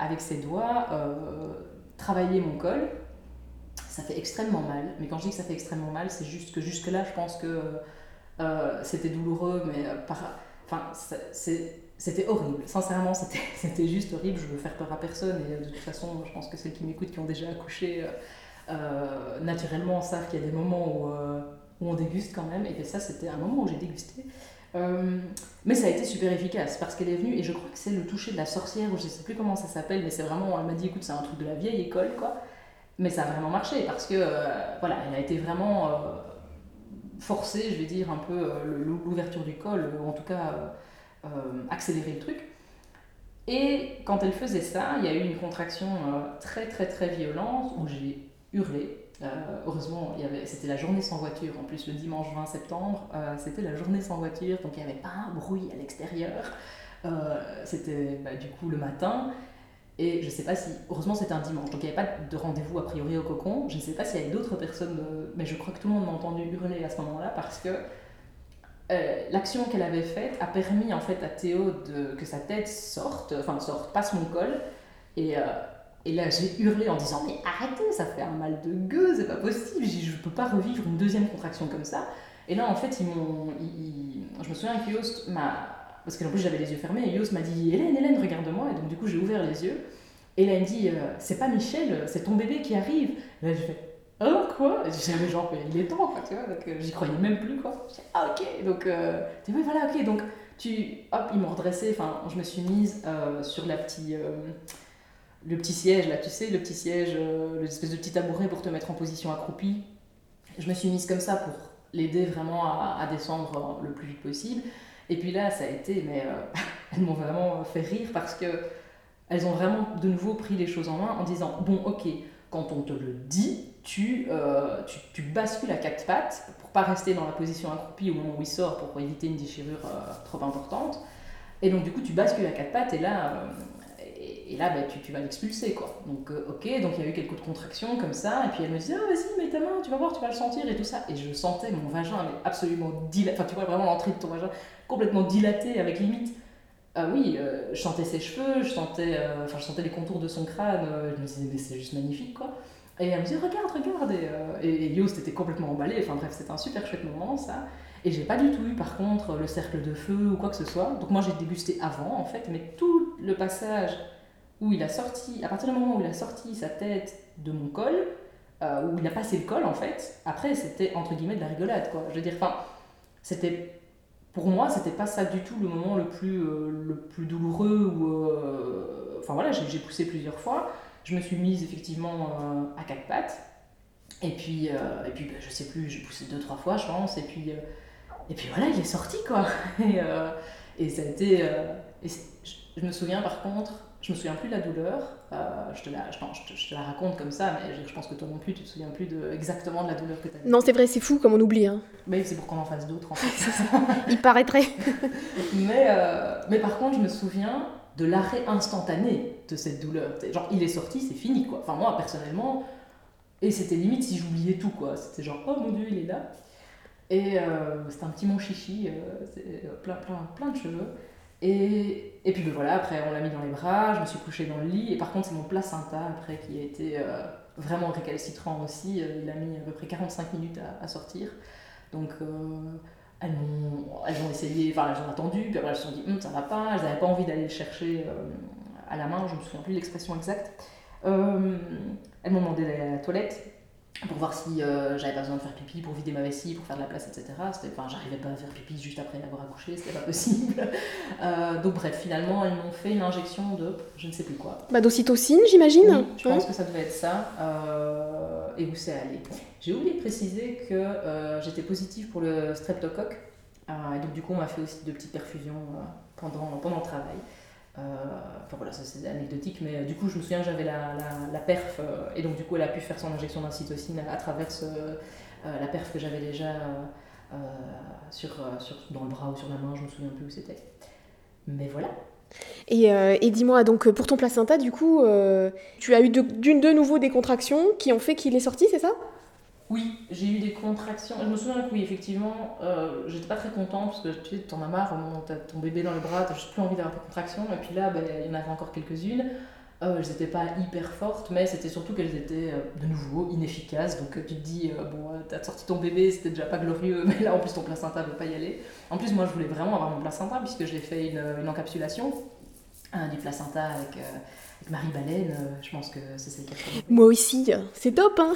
avec ses doigts, travailler mon col. Ça fait extrêmement mal, mais quand je dis que ça fait extrêmement mal, c'est juste que jusque-là, je pense que c'était douloureux, mais par Enfin, c'était horrible. Sincèrement, (laughs) c'était juste horrible. Je veux faire peur à personne. Et de toute façon, je pense que celles qui m'écoutent, qui ont déjà accouché, euh, euh, naturellement savent qu'il y a des moments où, euh, où, on déguste quand même. Et que ça, c'était un moment où j'ai dégusté. mais ça a été super efficace parce qu'elle est venue et je crois que c'est le toucher de la sorcière ou je sais plus comment ça s'appelle mais c'est vraiment elle m'a dit écoute c'est un truc de la vieille école quoi mais ça a vraiment marché parce que voilà elle a été vraiment forcer, je vais dire, un peu euh, l'ouverture du col, ou en tout cas euh, euh, accélérer le truc. Et quand elle faisait ça, il y a eu une contraction très très très violente où j'ai hurlé. heureusement, c'était la journée sans voiture. En plus, le dimanche 20 septembre, c'était la journée sans voiture, donc il n'y avait pas un bruit à l'extérieur. c'était bah, du coup le matin. Et je sais pas si, heureusement c'était un dimanche, donc il n'y avait pas de rendez-vous a priori au cocon. Je ne sais pas s'il y avait d'autres personnes, euh, mais je crois que tout le monde m'a entendu hurler à ce moment-là parce que euh, l'action qu'elle avait faite a permis en fait à Théo de, que sa tête sorte, enfin sorte, passe mon col. Et, euh, et là j'ai hurlé en disant mais arrêtez, ça fait un mal de gueule, c'est pas possible, je ne peux pas revivre une deuxième contraction comme ça. Et là en fait ils m'ont, je me souviens que Yost m'a parce que en plus j'avais les yeux fermés, et Yos m'a dit Hélène, Hélène, regarde-moi. Et donc du coup j'ai ouvert les yeux. Me dit C'est pas Michel, c'est ton bébé qui arrive. Et là, je fais Oh, quoi? Je mais genre, il est temps, tu vois. Donc j'y croyais même plus, quoi. Je dis, ah, ok. Donc, euh, dis, oui, voilà, ok. Donc, tu. Hop, ils m'ont redressé. Enfin, je me suis mise sur la petite le petit siège, là, tu sais, le petit siège, euh, l'espèce de petit tabouret pour te mettre en position accroupie. Je me suis mise comme ça pour l'aider vraiment à, descendre le plus vite possible. Et puis là, ça a été, mais euh, (laughs) elles m'ont vraiment fait rire parce que elles ont vraiment de nouveau pris les choses en main en disant bon, ok, quand on te le dit, tu, euh, tu, bascules à quatre pattes pour pas rester dans la position accroupie au moment où il sort pour éviter une déchirure trop importante. Et donc, du coup, tu bascules à quatre pattes et là, et là, bah, tu, vas l'expulser, quoi. Donc, euh, ok, donc il y a eu quelques contractions comme ça, et puis elle me disait, ah, vas-y, mets ta main, tu vas voir, tu vas le sentir, et tout ça. Et je sentais mon vagin, mais absolument dilaté, enfin, tu vois vraiment l'entrée de ton vagin complètement dilaté, avec limite. Ah oui, euh, je sentais ses cheveux, je sentais, euh, je sentais les contours de son crâne, je me disais, mais c'est juste magnifique, quoi. Et elle me disait, regarde, regarde, et, et, était complètement emballé, enfin bref, c'était un super chouette moment, ça. Et j'ai pas du tout eu, par contre, le cercle de feu ou quoi que ce soit. Donc moi, j'ai dégusté avant, en fait, mais tout le passage où il a sorti, à partir du moment où il a sorti sa tête de mon col, euh, où il a passé le col en fait, après c'était entre guillemets de la rigolade quoi. Je veux dire, enfin, c'était pour moi c'était pas ça du tout le moment le plus, euh, le plus douloureux ou euh, enfin voilà, j'ai poussé plusieurs fois, je me suis mise effectivement à quatre pattes. Et puis et puis ben, je sais plus, j'ai poussé deux trois fois je pense. Et puis et puis voilà il est sorti quoi. (laughs) Et, ça a été je me souviens par contre je me souviens plus de la douleur. Euh, je, te la, je, je, te, la raconte comme ça, mais je, pense que toi non plus, tu te souviens plus de, exactement de la douleur que tu as. Non, c'est vrai, c'est fou comme on oublie. Hein. Mais c'est pour qu'on en fasse d'autres en (laughs) fait. Il paraîtrait. (laughs) mais, euh, mais par contre, je me souviens de l'arrêt instantané de cette douleur. Genre, il est sorti, c'est fini quoi. Enfin, moi personnellement, et c'était limite si j'oubliais tout quoi. C'était genre, oh mon dieu, il est là. Et euh, c'était un petit mon chichi, plein, plein, plein de cheveux. Et, et puis ben voilà, après on l'a mis dans les bras, je me suis couchée dans le lit, et par contre c'est mon placenta après qui a été euh, vraiment récalcitrant aussi, euh, il a mis à peu près 45 minutes à, sortir. Donc euh, elles, ont, elles ont essayé, enfin elles ont attendu, puis après elles se sont dit hum, ça va pas, elles n'avaient pas envie d'aller le chercher à la main, je me souviens plus l'expression exacte. elles m'ont demandé d'aller à la toilette, pour voir si euh, j'avais pas besoin de faire pipi pour vider ma vessie, pour faire de la place, etc. Enfin, j'arrivais pas à faire pipi juste après avoir accouché, c'était pas possible. (laughs) Euh, donc bref, finalement, elles m'ont fait une injection de je ne sais plus quoi. Bah d'ocytocine, j'imagine Je pense que ça devait être ça. Euh, et où c'est allé J'ai oublié de préciser que j'étais positive pour le streptocoque. et donc du coup, on m'a fait aussi de petites perfusions pendant, pendant le travail. Euh, enfin voilà, c'est anecdotique, mais euh, du coup, je me souviens, j'avais la, la, perf, euh, et donc du coup, elle a pu faire son injection d'incytocine à, travers la perf que j'avais déjà sur, sur, dans le bras ou sur la main, je me souviens plus où c'était. Mais voilà. Et, et dis-moi, donc pour ton placenta, du coup, tu as eu de, de nouveau des contractions qui ont fait qu'il est sorti, c'est ça? Oui, j'ai eu des contractions. Je me souviens que oui, effectivement, euh, j'étais pas très contente parce que tu sais, t'en as marre, t'as ton bébé dans les bras, t'as juste plus envie d'avoir des contractions. Et puis là, ben, il y en avait encore quelques-unes. Euh, elles n'étaient pas hyper fortes, mais c'était surtout qu'elles étaient euh, de nouveau inefficaces. Donc tu te dis, bon, t'as sorti ton bébé, c'était déjà pas glorieux, (laughs) mais là en plus ton placenta veut pas y aller. En plus, moi je voulais vraiment avoir mon placenta puisque j'ai fait une, une encapsulation du placenta avec Marie-Baleine, euh, je pense que c'est celle qui a Moi aussi, c'est top, hein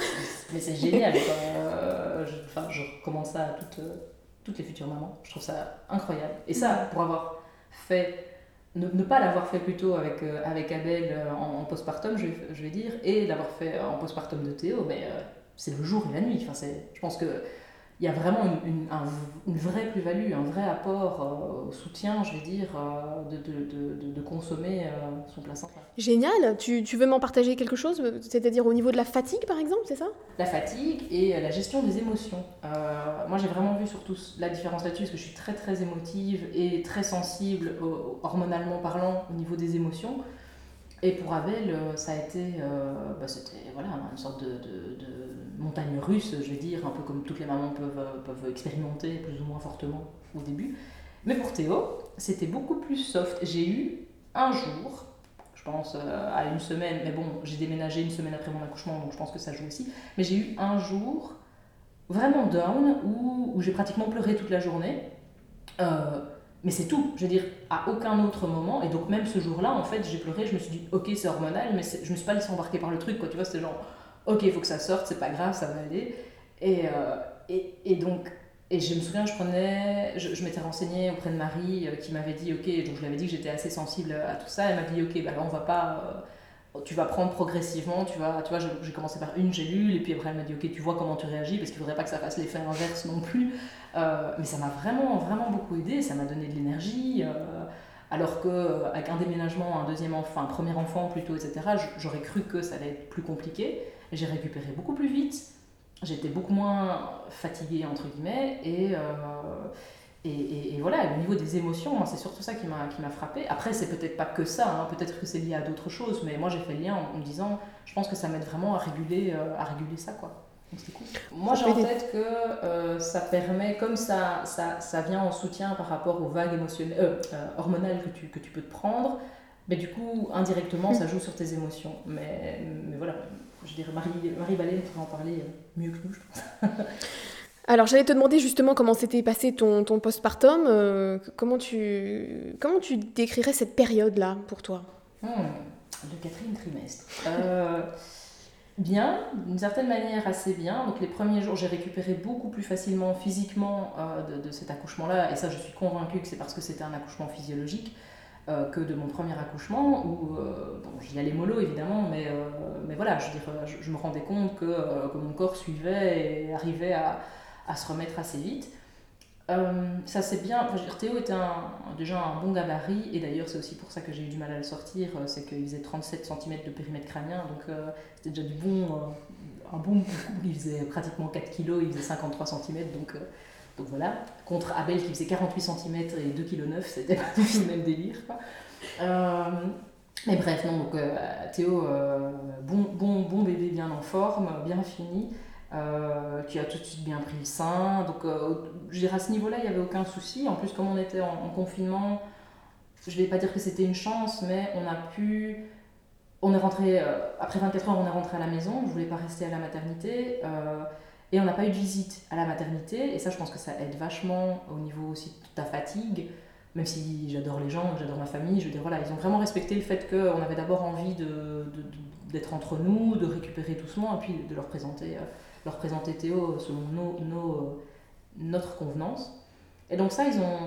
Mais c'est génial, euh, je, enfin, je recommande ça à toutes, euh, toutes les futures mamans. Je trouve ça incroyable. Et ça, pour avoir fait, ne, pas l'avoir fait plutôt avec, avec Abel en, postpartum, je, je, vais dire, et l'avoir fait en postpartum de Théo, mais c'est le jour et la nuit. Enfin, je pense que il y a vraiment une, une, vraie plus-value, un vrai apport euh, au soutien, je vais dire, euh, de, de, de, de, consommer euh, son placenta. Génial. Tu, tu veux m'en partager quelque chose C'est-à-dire au niveau de la fatigue, par exemple, c'est ça? La fatigue et la gestion des émotions. moi, j'ai vraiment vu surtout la différence là-dessus, parce que je suis très, très émotive et très sensible, hormonalement parlant, au niveau des émotions. Et pour Abel, ça a été, bah, c'était voilà, une sorte de, montagne russe, je vais dire, un peu comme toutes les mamans peuvent, euh, peuvent expérimenter plus ou moins fortement au début. Mais pour Théo, c'était beaucoup plus soft. J'ai eu un jour, je pense euh, à une semaine, mais bon, j'ai déménagé une semaine après mon accouchement, donc je pense que ça joue aussi. Mais j'ai eu un jour vraiment down où, où j'ai pratiquement pleuré toute la journée. Euh, mais c'est tout. Je veux dire, à aucun autre moment, et donc même ce jour-là, en fait, j'ai pleuré, je me suis dit, ok, c'est hormonal, mais je me suis pas laissé embarquer par le truc, quoi. Tu vois, c'était genre, ok, il faut que ça sorte, c'est pas grave, ça va aller. Et, euh, et, et, donc, et je me souviens, je prenais, je, m'étais renseignée auprès de Marie euh, qui m'avait dit, ok, donc je lui avais dit que j'étais assez sensible à tout ça. Elle m'a dit, ok, bah là, on va pas tu vas prendre progressivement, tu vois, tu vois j'ai commencé par une gélule, et puis après elle m'a dit, ok, tu vois comment tu réagis, parce qu'il faudrait pas que ça fasse l'effet inverse non plus. Euh, mais ça m'a vraiment, vraiment beaucoup aidé, ça m'a donné de l'énergie, euh, alors qu'avec un déménagement, un deuxième enfant, un premier enfant plutôt, etc., j'aurais cru que ça allait être plus compliqué. J'ai récupéré beaucoup plus vite, j'étais beaucoup moins fatiguée, entre guillemets, et... Euh, et, et, voilà, au niveau des émotions, c'est surtout ça qui m'a frappé. Après, c'est peut-être pas que ça, hein. peut-être que c'est lié à d'autres choses, mais moi j'ai fait le lien en, me disant, je pense que ça m'aide vraiment à réguler, euh, à réguler ça. quoi. Cool. Moi j'ai en tête que euh, ça permet, comme ça, ça, ça, vient en soutien par rapport aux vagues émotionnelles, hormonales que tu, que tu peux te prendre, mais du coup, indirectement, ça joue sur tes émotions. Mais, mais voilà, je dirais Marie, Marie Ballet pourrait en parler mieux que nous, je pense. (laughs) Alors, j'allais te demander justement comment s'était passé ton, ton postpartum. Euh, comment, tu, comment tu décrirais cette période-là pour toi? Hmm, Le quatrième trimestre. Euh, bien, d'une certaine manière assez bien. Donc, les premiers jours, j'ai récupéré beaucoup plus facilement physiquement euh, de, cet accouchement-là. Et ça, je suis convaincue que c'est parce que c'était un accouchement physiologique. Que de mon premier accouchement, où bon, j'y allais mollo évidemment, mais, mais voilà, je, je, je, me rendais compte que, que mon corps suivait et arrivait à, à se remettre assez vite. Euh, ça c'est bien, enfin, Théo était déjà un bon gabarit et d'ailleurs c'est aussi pour ça que j'ai eu du mal à le sortir, euh, c'est qu'il faisait 37 cm de périmètre crânien donc euh, c'était déjà du bon, un bon il faisait pratiquement 4 kg, il faisait 53 cm donc, donc voilà, contre Abel qui faisait 48 cm et 2,9 kg, c'était pas (laughs) le même délire. mais bref, non, donc Théo, bon, bon, bon bébé bien en forme, bien fini. Euh, qui a tout de suite bien pris le sein. Donc, euh, je dirais à ce niveau-là, il n'y avait aucun souci. En plus, comme on était en, confinement, je ne vais pas dire que c'était une chance, mais on a pu. On est rentré, euh, après 24 heures, on est rentré à la maison. Je ne voulais pas rester à la maternité. Et on n'a pas eu de visite à la maternité. Et ça, je pense que ça aide vachement au niveau aussi de ta fatigue. Même si j'adore les gens, j'adore ma famille, je veux voilà, ils ont vraiment respecté le fait qu'on avait d'abord envie d'être de, entre nous, de récupérer doucement, et puis de leur présenter leur présenter Théo selon nos, nos, notre convenance. Et donc ça, ils ont,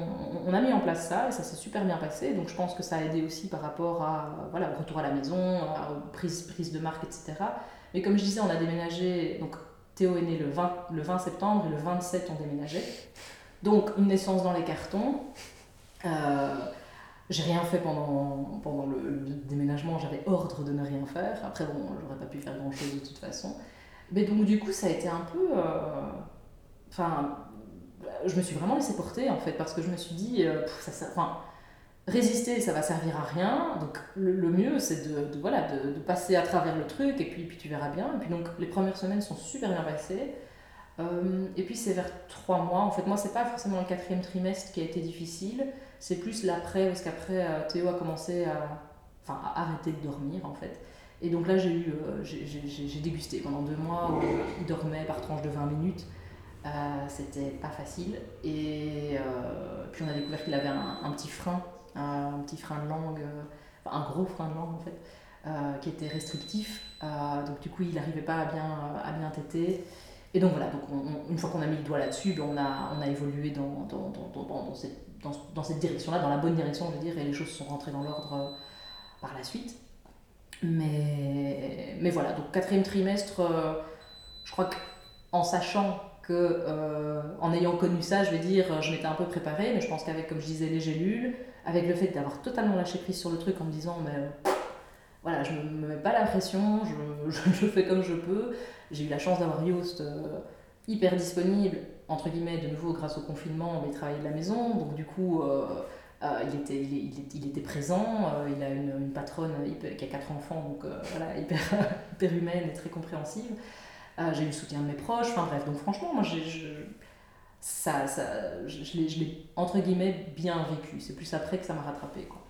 on a mis en place ça et ça s'est super bien passé. Donc je pense que ça a aidé aussi par rapport à, voilà, au retour à la maison, à prise, prise de marque, etc. Mais comme je disais, on a déménagé, donc Théo est né le 20, le 20 septembre et le 27 on déménageait. Donc une naissance dans les cartons. Euh, j'ai rien fait pendant, le, déménagement, j'avais ordre de ne rien faire. Après, bon, j'aurais pas pu faire grand chose de toute façon. Mais donc, du coup, ça a été un peu. Euh, enfin, je me suis vraiment laissée porter, en fait, parce que je me suis dit, euh, ça, enfin, résister, ça va servir à rien. Donc, le, mieux, c'est de, voilà, de, de, passer à travers le truc, et puis, puis tu verras bien. Et puis, donc, les premières semaines sont super bien passées. Euh, et puis, c'est vers trois mois. En fait, moi, c'est pas forcément le quatrième trimestre qui a été difficile, c'est plus l'après, parce qu'après, Théo a commencé à, enfin, à arrêter de dormir, en fait. Et donc là, j'ai eu, euh, dégusté pendant deux mois où il dormait par tranche de 20 minutes. Euh, c'était pas facile. Et euh, puis on a découvert qu'il avait un, petit frein, un petit frein de langue, un gros frein de langue en fait, qui était restrictif. donc du coup, il n'arrivait pas à bien, à bien téter. Et donc voilà, donc une fois qu'on a mis le doigt là-dessus, ben, on, a, on a évolué dans, dans, dans, cette, dans cette direction-là, dans la bonne direction, je veux dire, et les choses sont rentrées dans l'ordre par la suite. Mais, mais voilà, donc quatrième trimestre, euh, je crois qu'en sachant que, euh, en ayant connu ça, je vais dire, je m'étais un peu préparée, mais je pense qu'avec, comme je disais, les gélules, avec le fait d'avoir totalement lâché prise sur le truc en me disant, mais voilà, je ne me mets pas la pression, (laughs) je, je, fais comme je peux. J'ai eu la chance d'avoir Yoast euh, hyper disponible, entre guillemets, de nouveau grâce au confinement, mais il travaillait de la maison, donc du coup. Euh, il, était, il, il, était présent, euh, il a une, patronne qui a quatre enfants, donc euh, voilà, hyper, (laughs) hyper, humaine et très compréhensive. j'ai eu le soutien de mes proches, enfin bref, donc franchement, moi j'ai, ça, ça, je, je l'ai entre guillemets bien vécu. C'est plus après que ça m'a rattrapé. Quoi.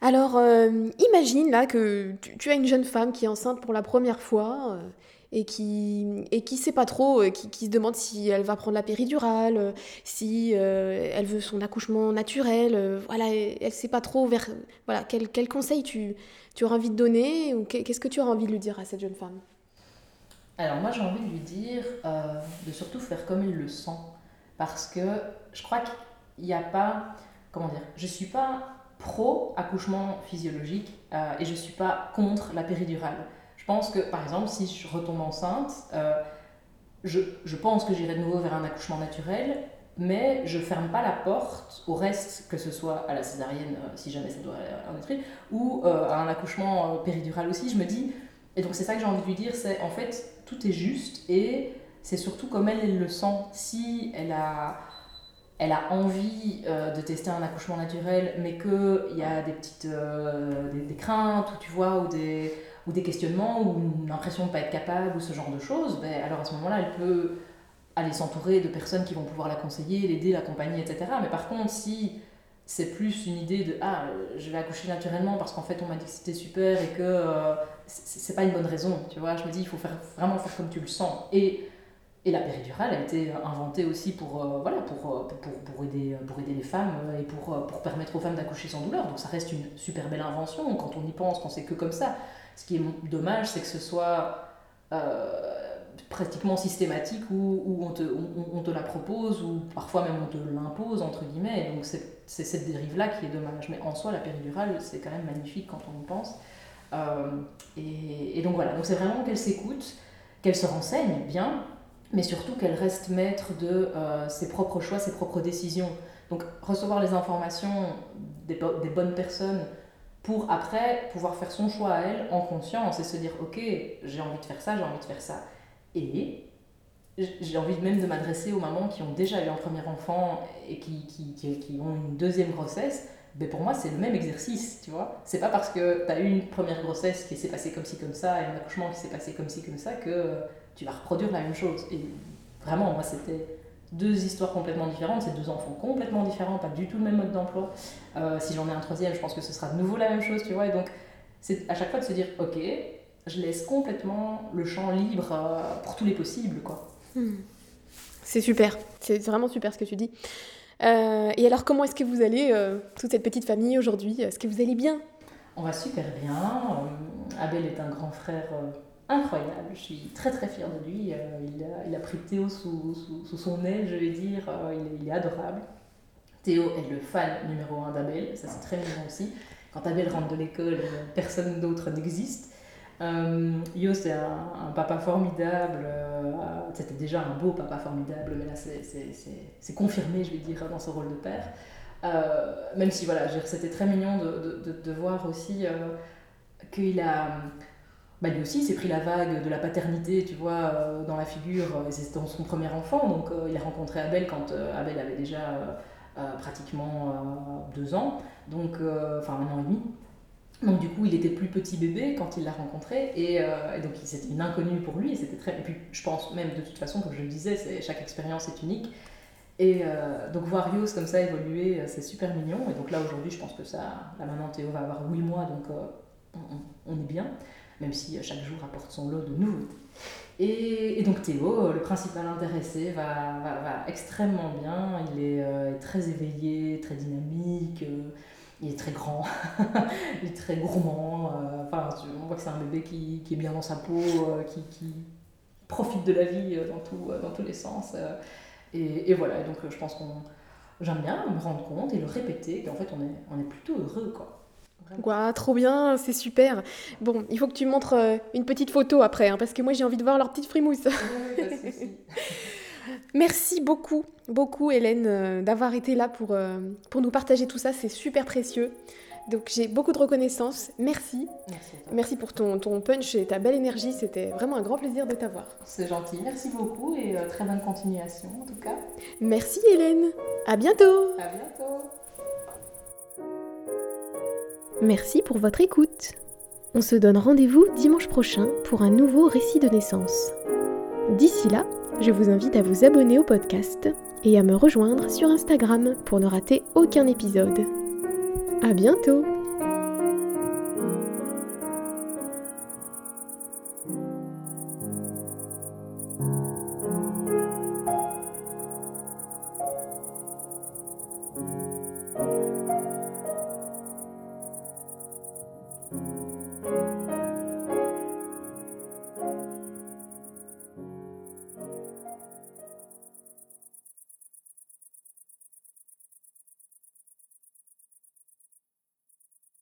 Alors, euh, imagine là que tu, as une jeune femme qui est enceinte pour la première fois euh, et qui et qui sait pas trop, euh, qui, se demande si elle va prendre la péridurale, si elle veut son accouchement naturel. voilà, elle sait pas trop vers voilà quel, quel conseil tu, tu auras envie de donner ou qu'est-ce que tu auras envie de lui dire à cette jeune femme? Alors moi j'ai envie de lui dire de surtout faire comme il le sent parce que je crois qu'il n'y a pas comment dire, je suis pas pro accouchement physiologique euh, et je ne suis pas contre la péridurale. Je pense que, par exemple, si je retombe enceinte, euh, je, je, pense que j'irai de nouveau vers un accouchement naturel, mais je ferme pas la porte au reste, que ce soit à la césarienne, euh, si jamais ça doit en être, ou à un accouchement péridural aussi. Je me dis, et donc c'est ça que j'ai envie de lui dire, c'est en fait, tout est juste et c'est surtout comme elle, le sent. Si elle a elle a envie euh, de tester un accouchement naturel, mais qu'il y a des petites euh, des, craintes, ou tu vois, ou des, ou des questionnements, ou l'impression de ne pas être capable, ou ce genre de choses, ben, alors à ce moment-là, elle peut aller s'entourer de personnes qui vont pouvoir la conseiller, l'aider, l'accompagner, etc. Mais par contre, si c'est plus une idée de ah je vais accoucher naturellement parce qu'en fait on m'a dit que c'était super et que euh, c'est pas une bonne raison tu vois je me dis il faut faire vraiment faire comme tu le sens et la péridurale a été inventée aussi pour, euh, voilà, pour, euh, pour, pour, aider, pour aider les femmes euh, et pour, pour permettre aux femmes d'accoucher sans douleur. Donc ça reste une super belle invention quand on y pense, quand c'est que comme ça. Ce qui est dommage, c'est que ce soit pratiquement systématique où, où on, te, on, te la propose ou parfois même on te l'impose, entre guillemets. donc c'est cette dérive-là qui est dommage. Mais en soi, la péridurale, c'est quand même magnifique quand on y pense. et, et donc voilà, donc c'est vraiment qu'elle s'écoute, qu'elle se renseigne bien mais surtout qu'elle reste maître de euh, ses propres choix, ses propres décisions. Donc recevoir les informations des, bonnes personnes pour après pouvoir faire son choix à elle en conscience et se dire ok j'ai envie de faire ça, j'ai envie de faire ça. Et j'ai envie même de m'adresser aux mamans qui ont déjà eu un premier enfant et qui, ont une deuxième grossesse. Mais pour moi, c'est le même exercice, tu vois. C'est pas parce que tu as eu une première grossesse qui s'est passée comme ci, comme ça, et un accouchement qui s'est passé comme ci, comme ça, que tu vas reproduire la même chose. Et vraiment, moi, c'était deux histoires complètement différentes, c'est deux enfants complètement différents, pas du tout le même mode d'emploi. Euh, si j'en ai un troisième, je pense que ce sera de nouveau la même chose, tu vois. Et donc, c'est à chaque fois de se dire, ok, je laisse complètement le champ libre euh, pour tous les possibles, quoi. Hmm. C'est super, c'est vraiment super ce que tu dis. Euh, et alors, comment est-ce que vous allez, toute cette petite famille aujourd'hui? Est-ce que vous allez bien? On va super bien. Abel est un grand frère incroyable. Je suis très très fière de lui. Euh, il, a, il, a, pris Théo sous, sous, son aile, je vais dire. Euh, il, est adorable. Théo est le fan numéro un d'Abel, ça c'est très mignon aussi. Quand Abel rentre de l'école, personne d'autre n'existe. Euh, Yo, c'est un, papa formidable. C'était déjà un beau papa formidable, mais là c'est confirmé, je vais dire, dans ce rôle de père. même si voilà, c'était très mignon de, de, de, voir aussi qu'il a bah lui aussi, s'est pris la vague de la paternité, tu vois, euh, dans la figure. Euh, c'était son premier enfant, donc euh, il a rencontré Abel quand Abel avait déjà pratiquement deux ans, donc, enfin un an et demi. Donc du coup, il était plus petit bébé quand il l'a rencontré, et, donc c'était une inconnue pour lui. Et c'était très. Et puis, je pense même de toute façon, comme je le disais, chaque expérience est unique. Et donc voir Yos comme ça évoluer, c'est super mignon. Et donc là aujourd'hui, je pense que ça, là maintenant Théo va avoir 8 mois, donc on, est bien même si euh, chaque jour apporte son lot de nouveautés. Et, donc Théo, euh, le principal intéressé, va, va, extrêmement bien. Il est euh, très éveillé, très dynamique. il est très grand, (laughs) il est très gourmand. enfin, on voit que c'est un bébé qui, qui, est bien dans sa peau, qui, qui, profite de la vie dans, tout, dans tous les sens. Et, et, voilà, donc je pense qu'on j'aime bien me rendre compte et le répéter qu'en fait on est, on est plutôt heureux quoi. Quoi, trop bien, c'est super. Bon, il faut que tu montres euh, une petite photo après, hein, parce que moi j'ai envie de voir leur petite frimousse. (laughs) Merci beaucoup, beaucoup Hélène, euh, d'avoir été là pour, euh, pour nous partager tout ça, c'est super précieux. Donc j'ai beaucoup de reconnaissance, merci. Merci, merci pour ton, ton punch et ta belle énergie, c'était vraiment un grand plaisir de t'avoir. C'est gentil, merci beaucoup et très bonne continuation en tout cas. Merci Hélène, à bientôt. À bientôt. Merci pour votre écoute. On se donne rendez-vous dimanche prochain pour un nouveau récit de naissance. D'ici là, je vous invite à vous abonner au podcast et à me rejoindre sur Instagram pour ne rater aucun épisode. À bientôt!